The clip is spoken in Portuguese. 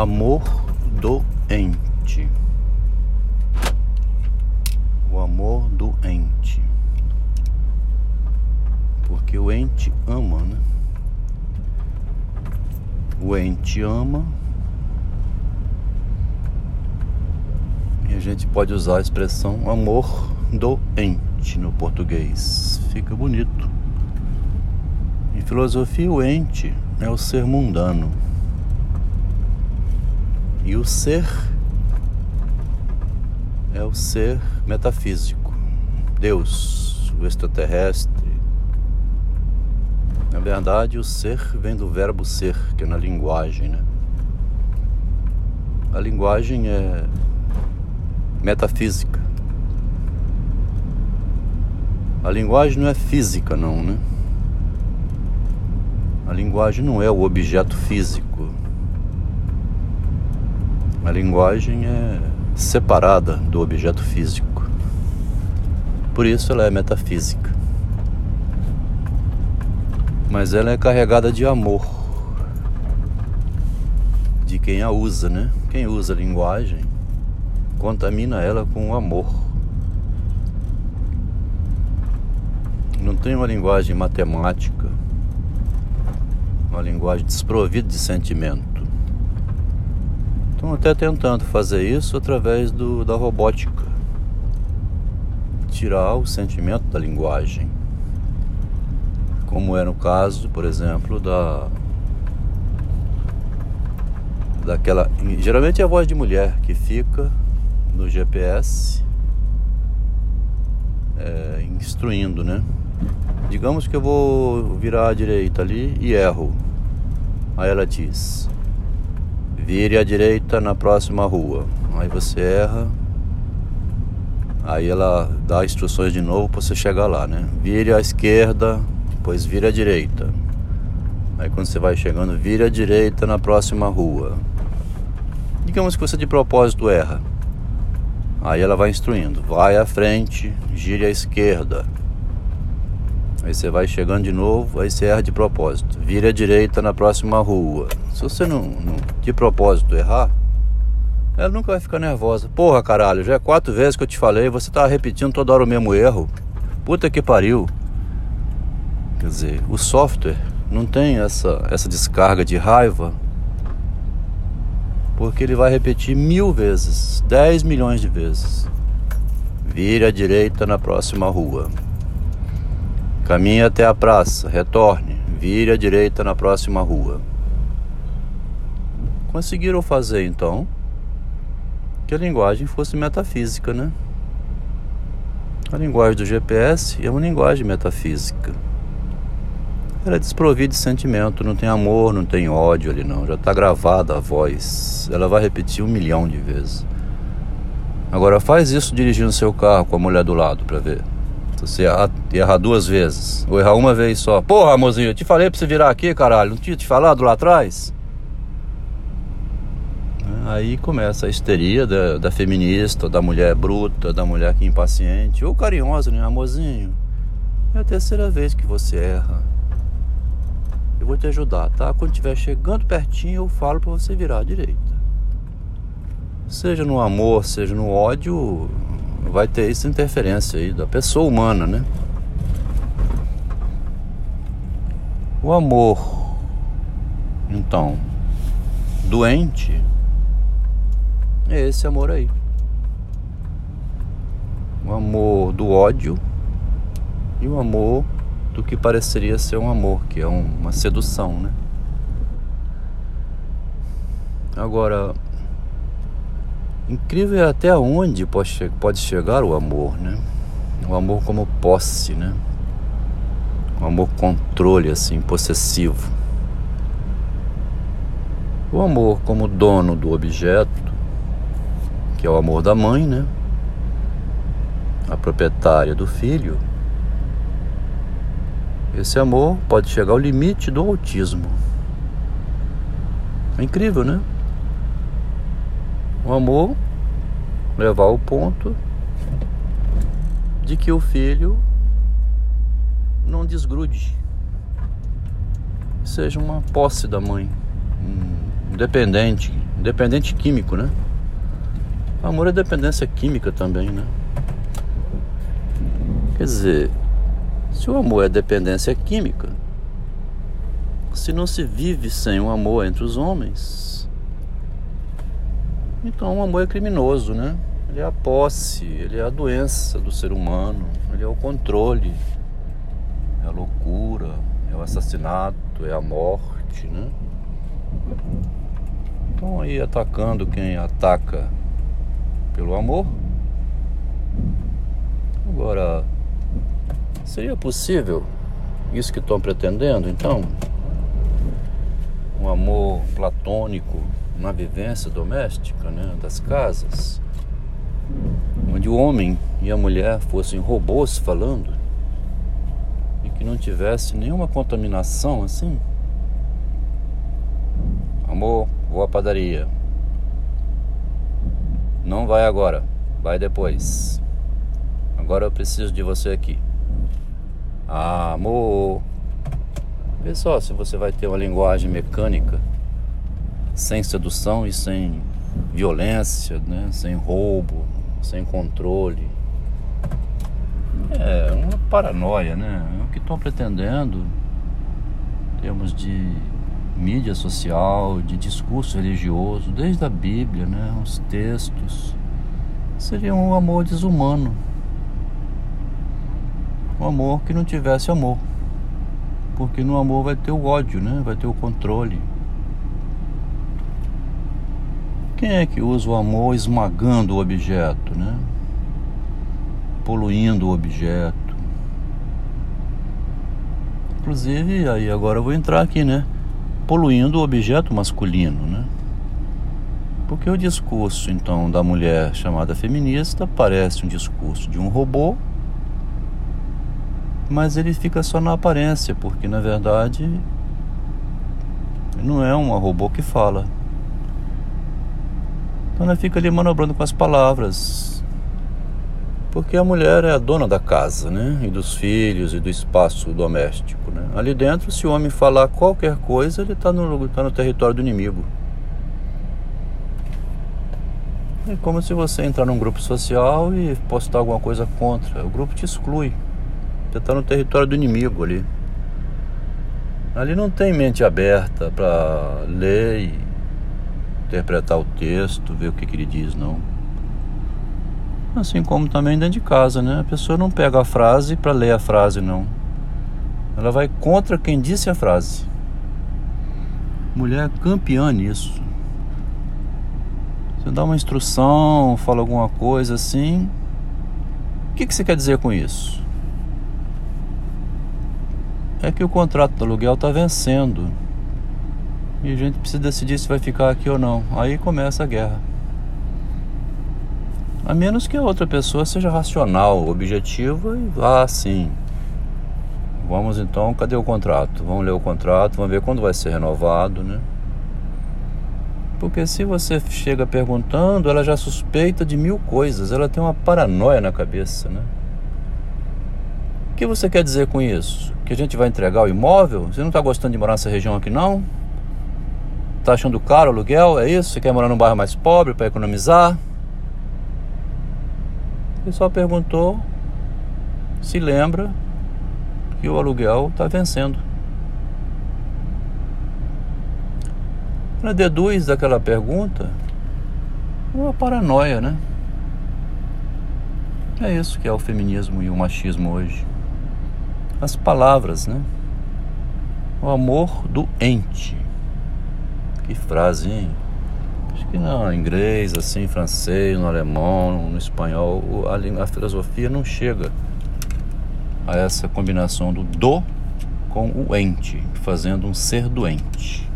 amor doente. O amor doente. Porque o ente ama, né? O ente ama. E a gente pode usar a expressão amor doente no português. Fica bonito. Em filosofia, o ente é o ser mundano. E o ser é o ser metafísico. Deus, o extraterrestre. Na verdade, o ser vem do verbo ser, que é na linguagem, né? A linguagem é metafísica. A linguagem não é física, não, né? A linguagem não é o objeto físico. A linguagem é separada do objeto físico. Por isso ela é metafísica. Mas ela é carregada de amor. De quem a usa, né? Quem usa a linguagem contamina ela com o amor. Não tem uma linguagem matemática, uma linguagem desprovida de sentimento. Estão até tentando fazer isso através do, da robótica. Tirar o sentimento da linguagem. Como é no caso, por exemplo, da. Daquela. Geralmente é a voz de mulher que fica no GPS é, instruindo, né? Digamos que eu vou virar à direita ali e erro. Aí ela diz: Vire à direita na próxima rua. Aí você erra. Aí ela dá instruções de novo para você chegar lá, né? Vire à esquerda, depois vire à direita. Aí quando você vai chegando, vire à direita na próxima rua. Digamos que você de propósito erra. Aí ela vai instruindo. Vai à frente, gire à esquerda. Aí você vai chegando de novo, aí você erra de propósito. Vire à direita na próxima rua. Se você não, não de propósito errar, ela nunca vai ficar nervosa. Porra, caralho, já é quatro vezes que eu te falei, você tá repetindo toda hora o mesmo erro. Puta que pariu. Quer dizer, o software não tem essa, essa descarga de raiva porque ele vai repetir mil vezes, dez milhões de vezes. Vire à direita na próxima rua. Caminhe até a praça, retorne, vire à direita na próxima rua. Conseguiram fazer então que a linguagem fosse metafísica, né? A linguagem do GPS é uma linguagem metafísica. Ela é desprovida de sentimento, não tem amor, não tem ódio ali não. Já está gravada a voz. Ela vai repetir um milhão de vezes. Agora faz isso dirigindo seu carro com a mulher do lado para ver. Você errar, errar duas vezes. Ou errar uma vez só. Porra, amorzinho, eu te falei pra você virar aqui, caralho. Não tinha te falado lá atrás? Aí começa a histeria da, da feminista, da mulher bruta, da mulher que é impaciente. Ou carinhosa, né? Amorzinho, é a terceira vez que você erra. Eu vou te ajudar, tá? Quando estiver chegando pertinho, eu falo para você virar à direita. Seja no amor, seja no ódio, vai ter essa interferência aí da pessoa humana, né? O amor, então, doente, é esse amor aí. O amor do ódio e o amor do que pareceria ser um amor, que é uma sedução, né? Agora, Incrível é até onde pode chegar o amor, né? O amor como posse, né? O amor controle, assim, possessivo. O amor como dono do objeto, que é o amor da mãe, né? A proprietária do filho. Esse amor pode chegar ao limite do autismo. É incrível, né? O amor levar ao ponto de que o filho não desgrude, seja uma posse da mãe, independente, dependente químico, né? Amor é dependência química também, né? Quer dizer, se o amor é dependência química, se não se vive sem o amor entre os homens, então o amor é criminoso, né? Ele é a posse, ele é a doença do ser humano, ele é o controle, é a loucura, é o assassinato, é a morte, né? Então aí atacando quem ataca pelo amor. Agora, seria possível isso que estão pretendendo, então? Um amor platônico na vivência doméstica, né, das casas, onde o homem e a mulher fossem robôs falando e que não tivesse nenhuma contaminação assim? Amor, vou à padaria. Não vai agora, vai depois. Agora eu preciso de você aqui. Amor. Pessoal, se você vai ter uma linguagem mecânica, sem sedução e sem violência, né? sem roubo, sem controle. É uma paranoia, né? É o que estão pretendendo em termos de mídia social, de discurso religioso, desde a Bíblia, né, os textos, seria um amor desumano. Um amor que não tivesse amor. Porque no amor vai ter o ódio, né? Vai ter o controle. Quem é que usa o amor esmagando o objeto, né? Poluindo o objeto. Inclusive, aí agora eu vou entrar aqui, né? Poluindo o objeto masculino, né? Porque o discurso então da mulher chamada feminista parece um discurso de um robô, mas ele fica só na aparência, porque na verdade não é um robô que fala. Então ela fica ali manobrando com as palavras, porque a mulher é a dona da casa, né? E dos filhos e do espaço doméstico, né? Ali dentro, se o homem falar qualquer coisa, ele está no, tá no território do inimigo. É como se você entrar num grupo social e postar alguma coisa contra. O grupo te exclui. Você está no território do inimigo ali. Ali não tem mente aberta para ler e interpretar o texto, ver o que, que ele diz, não. Assim como também dentro de casa, né? A pessoa não pega a frase para ler a frase, não. Ela vai contra quem disse a frase. Mulher é campeã nisso. Você dá uma instrução, fala alguma coisa assim. O que, que você quer dizer com isso? É que o contrato do aluguel está vencendo. E a gente precisa decidir se vai ficar aqui ou não. Aí começa a guerra. A menos que a outra pessoa seja racional, objetiva e vá assim. Vamos então, cadê o contrato? Vamos ler o contrato, vamos ver quando vai ser renovado, né? Porque se você chega perguntando, ela já suspeita de mil coisas, ela tem uma paranoia na cabeça, né? O que você quer dizer com isso? Que a gente vai entregar o imóvel? Você não está gostando de morar nessa região aqui não? Está achando caro o aluguel? É isso? Você quer morar num bairro mais pobre para economizar? Ele só perguntou se lembra que o aluguel está vencendo. Ela deduz daquela pergunta uma paranoia, né? É isso que é o feminismo e o machismo hoje. As palavras, né? O amor do ente. Que frase, hein? Acho que no inglês, assim, francês, no alemão, no espanhol, a, a filosofia não chega a essa combinação do do com o ente, fazendo um ser doente.